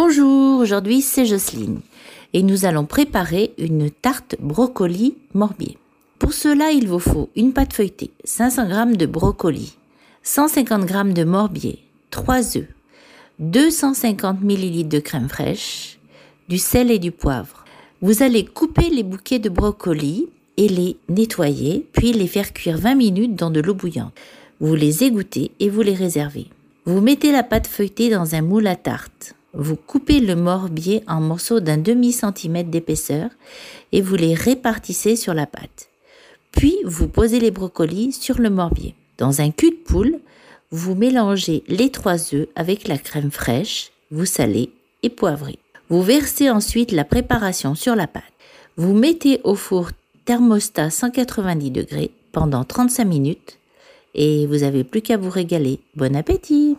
Bonjour, aujourd'hui c'est Jocelyne et nous allons préparer une tarte brocoli morbier. Pour cela, il vous faut une pâte feuilletée, 500 g de brocoli, 150 g de morbier, 3 œufs, 250 ml de crème fraîche, du sel et du poivre. Vous allez couper les bouquets de brocoli et les nettoyer, puis les faire cuire 20 minutes dans de l'eau bouillante. Vous les égouttez et vous les réservez. Vous mettez la pâte feuilletée dans un moule à tarte. Vous coupez le morbier en morceaux d'un demi-centimètre d'épaisseur et vous les répartissez sur la pâte. Puis vous posez les brocolis sur le morbier. Dans un cul de poule, vous mélangez les trois œufs avec la crème fraîche, vous salez et poivrez. Vous versez ensuite la préparation sur la pâte. Vous mettez au four thermostat 190 degrés pendant 35 minutes et vous n'avez plus qu'à vous régaler. Bon appétit